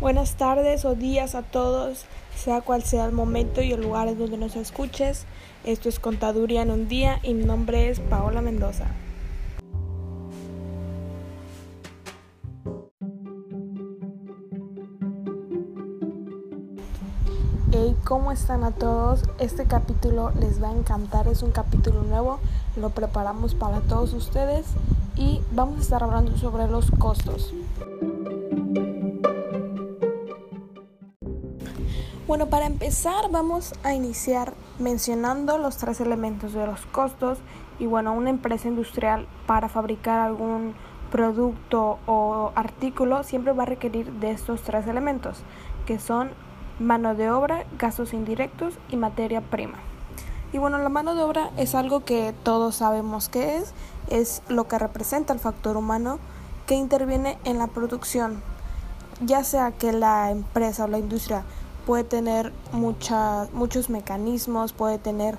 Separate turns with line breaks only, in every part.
Buenas tardes o días a todos, sea cual sea el momento y el lugar en donde nos escuches. Esto es Contaduría en un día y mi nombre es Paola Mendoza. Hey, ¿cómo están a todos? Este capítulo les va a encantar, es un capítulo nuevo, lo preparamos para todos ustedes y vamos a estar hablando sobre los costos. Bueno, para empezar vamos a iniciar mencionando los tres elementos de los costos y bueno, una empresa industrial para fabricar algún producto o artículo siempre va a requerir de estos tres elementos, que son mano de obra, gastos indirectos y materia prima. Y bueno, la mano de obra es algo que todos sabemos que es, es lo que representa el factor humano que interviene en la producción, ya sea que la empresa o la industria puede tener muchos mecanismos, puede tener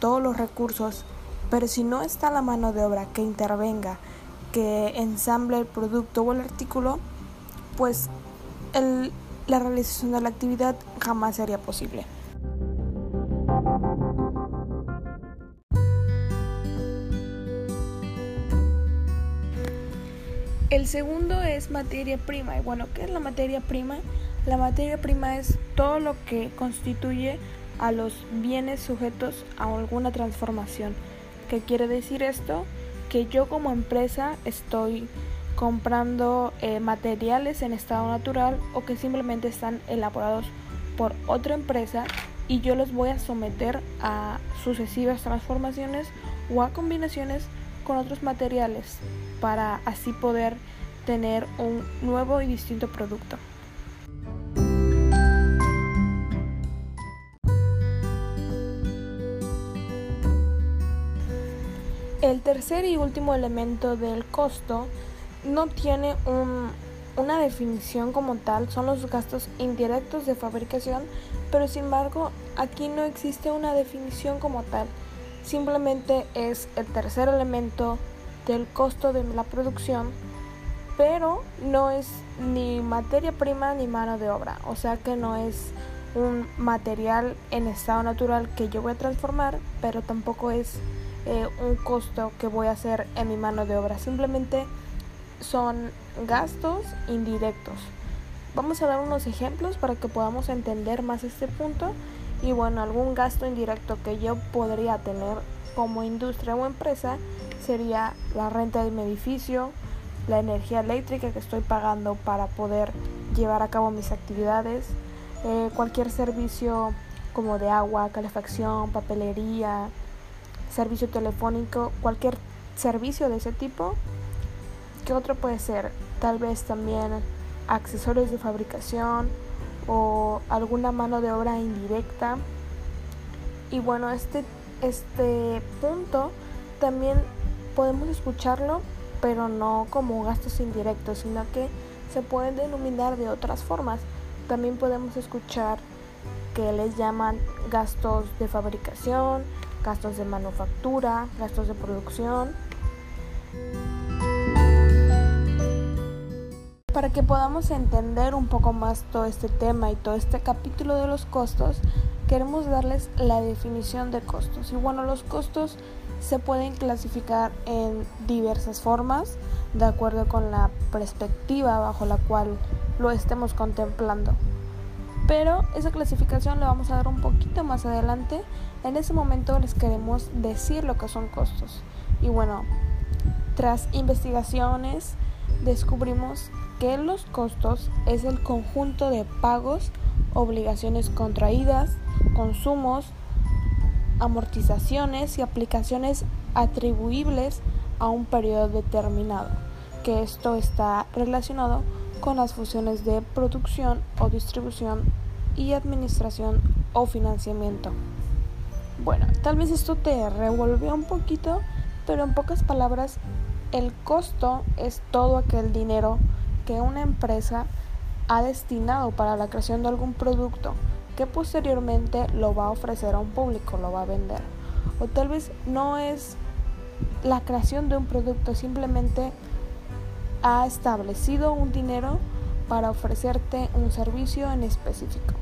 todos los recursos, pero si no está la mano de obra que intervenga, que ensamble el producto o el artículo, pues la realización de la actividad jamás sería posible. El segundo es materia prima. Y bueno, ¿qué es la materia prima? La materia prima es todo lo que constituye a los bienes sujetos a alguna transformación. ¿Qué quiere decir esto? Que yo como empresa estoy comprando eh, materiales en estado natural o que simplemente están elaborados por otra empresa y yo los voy a someter a sucesivas transformaciones o a combinaciones con otros materiales para así poder tener un nuevo y distinto producto. El tercer y último elemento del costo no tiene una definición como tal, son los gastos indirectos de fabricación, pero sin embargo aquí no existe una definición como tal, simplemente es el tercer elemento del costo de la producción, pero no es ni materia prima ni mano de obra, o sea que no es un material en estado natural que yo voy a transformar, pero tampoco es eh, un costo que voy a hacer en mi mano de obra. Simplemente son gastos indirectos. Vamos a dar unos ejemplos para que podamos entender más este punto. Y bueno, algún gasto indirecto que yo podría tener como industria o empresa sería la renta de mi edificio, la energía eléctrica que estoy pagando para poder llevar a cabo mis actividades, eh, cualquier servicio como de agua, calefacción, papelería, servicio telefónico, cualquier servicio de ese tipo. ¿Qué otro puede ser? Tal vez también accesorios de fabricación o alguna mano de obra indirecta. Y bueno, este, este punto también podemos escucharlo, pero no como gastos indirectos, sino que se pueden denominar de otras formas. También podemos escuchar que les llaman gastos de fabricación, gastos de manufactura, gastos de producción. Para que podamos entender un poco más todo este tema y todo este capítulo de los costos, queremos darles la definición de costos. Y bueno, los costos se pueden clasificar en diversas formas de acuerdo con la perspectiva bajo la cual lo estemos contemplando. Pero esa clasificación la vamos a dar un poquito más adelante en ese momento les queremos decir lo que son costos. Y bueno, tras investigaciones descubrimos que los costos es el conjunto de pagos, obligaciones contraídas, consumos, amortizaciones y aplicaciones atribuibles a un periodo determinado, que esto está relacionado con las funciones de producción o distribución y administración o financiamiento. Bueno, tal vez esto te revolvió un poquito, pero en pocas palabras, el costo es todo aquel dinero que una empresa ha destinado para la creación de algún producto que posteriormente lo va a ofrecer a un público, lo va a vender. O tal vez no es la creación de un producto, simplemente ha establecido un dinero para ofrecerte un servicio en específico.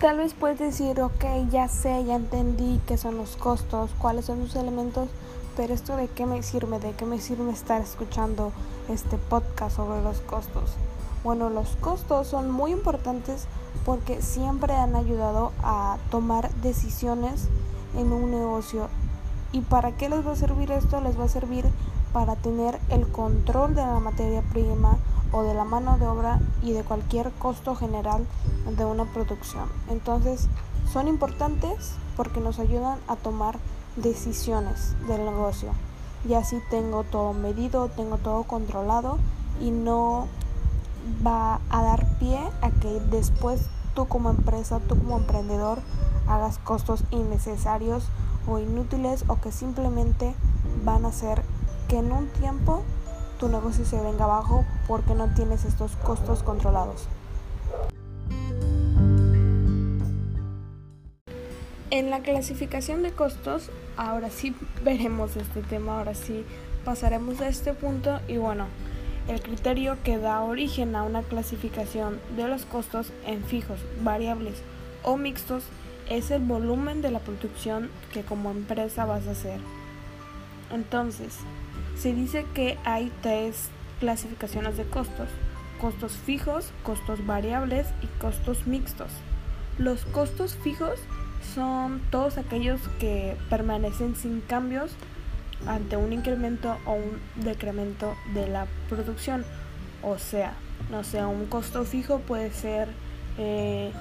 Tal vez puedes decir, ok, ya sé, ya entendí qué son los costos, cuáles son los elementos, pero esto de qué me sirve, de qué me sirve estar escuchando este podcast sobre los costos. Bueno, los costos son muy importantes porque siempre han ayudado a tomar decisiones en un negocio. ¿Y para qué les va a servir esto? Les va a servir para tener el control de la materia prima o de la mano de obra y de cualquier costo general de una producción. Entonces, son importantes porque nos ayudan a tomar decisiones del negocio. Y así tengo todo medido, tengo todo controlado y no va a dar pie a que después tú como empresa, tú como emprendedor, hagas costos innecesarios o inútiles o que simplemente van a hacer que en un tiempo tu negocio se venga abajo porque no tienes estos costos controlados. En la clasificación de costos, ahora sí veremos este tema, ahora sí pasaremos a este punto y bueno, el criterio que da origen a una clasificación de los costos en fijos, variables o mixtos es el volumen de la producción que como empresa vas a hacer. Entonces, se dice que hay tres clasificaciones de costos, costos fijos, costos variables y costos mixtos. Los costos fijos son todos aquellos que permanecen sin cambios ante un incremento o un decremento de la producción. O sea, no sé, un costo fijo puede ser eh,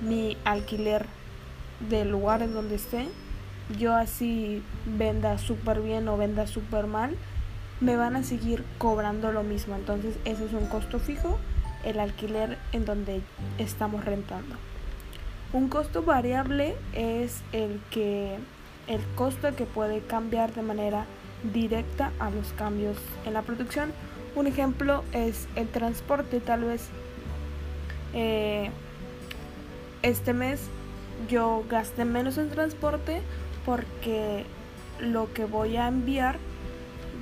mi alquiler del lugar en donde esté. Yo así venda súper bien o venda súper mal, me van a seguir cobrando lo mismo. Entonces eso es un costo fijo, el alquiler en donde estamos rentando. Un costo variable es el que el costo que puede cambiar de manera directa a los cambios en la producción. Un ejemplo es el transporte. Tal vez eh, este mes yo gaste menos en transporte porque lo que voy a enviar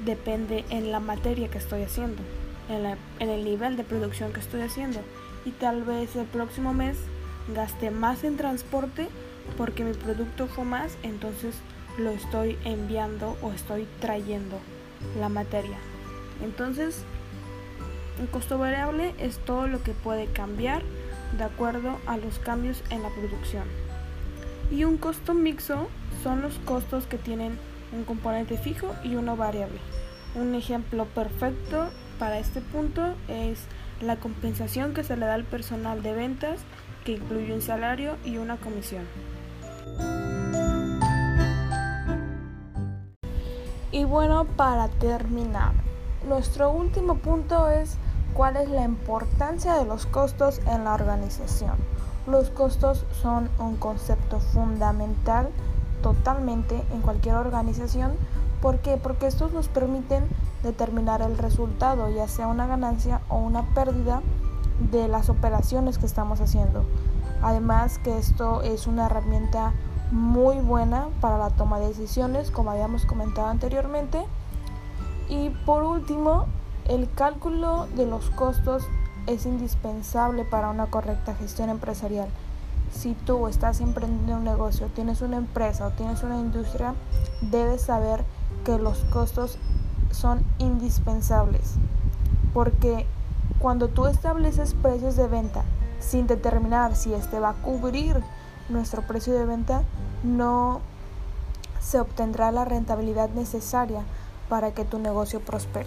depende en la materia que estoy haciendo, en, el nivel de producción que estoy haciendo. Y tal vez el próximo mes gaste más en transporte porque mi producto fue más, entonces lo estoy enviando o estoy trayendo la materia. Entonces, un costo variable es todo lo que puede cambiar de acuerdo a los cambios en la producción. Y un costo mixo son los costos que tienen un componente fijo y uno variable. Un ejemplo perfecto para este punto es la compensación que se le da al personal de ventas, que incluye un salario y una comisión. Y bueno, para terminar, nuestro último punto es cuál es la importancia de los costos en la organización. Los costos son un concepto fundamental totalmente en cualquier organización. ¿Por qué? Porque estos nos permiten determinar el resultado, ya sea una ganancia o una pérdida de las operaciones que estamos haciendo. Además que esto es una herramienta muy buena para la toma de decisiones, como habíamos comentado anteriormente. Y por último, el cálculo de los costos es indispensable para una correcta gestión empresarial si tú estás emprendiendo un negocio, tienes una empresa o tienes una industria, debes saber que los costos son indispensables. Porque cuando tú estableces precios de venta sin determinar si este va a cubrir nuestro precio de venta, no se obtendrá la rentabilidad necesaria para que tu negocio prospere.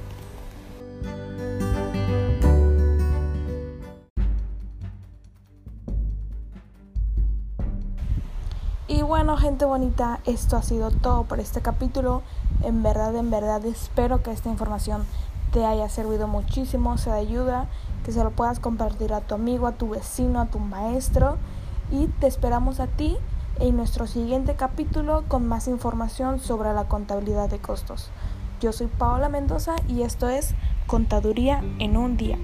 Bueno, gente bonita, esto ha sido todo por este capítulo. En verdad, en verdad, espero que esta información te haya servido muchísimo, sea de ayuda, que se lo puedas compartir a tu amigo, a tu vecino, a tu maestro. Y te esperamos a ti en nuestro siguiente capítulo con más información sobre la contabilidad de costos. Yo soy Paola Mendoza y esto es Contaduría en un día.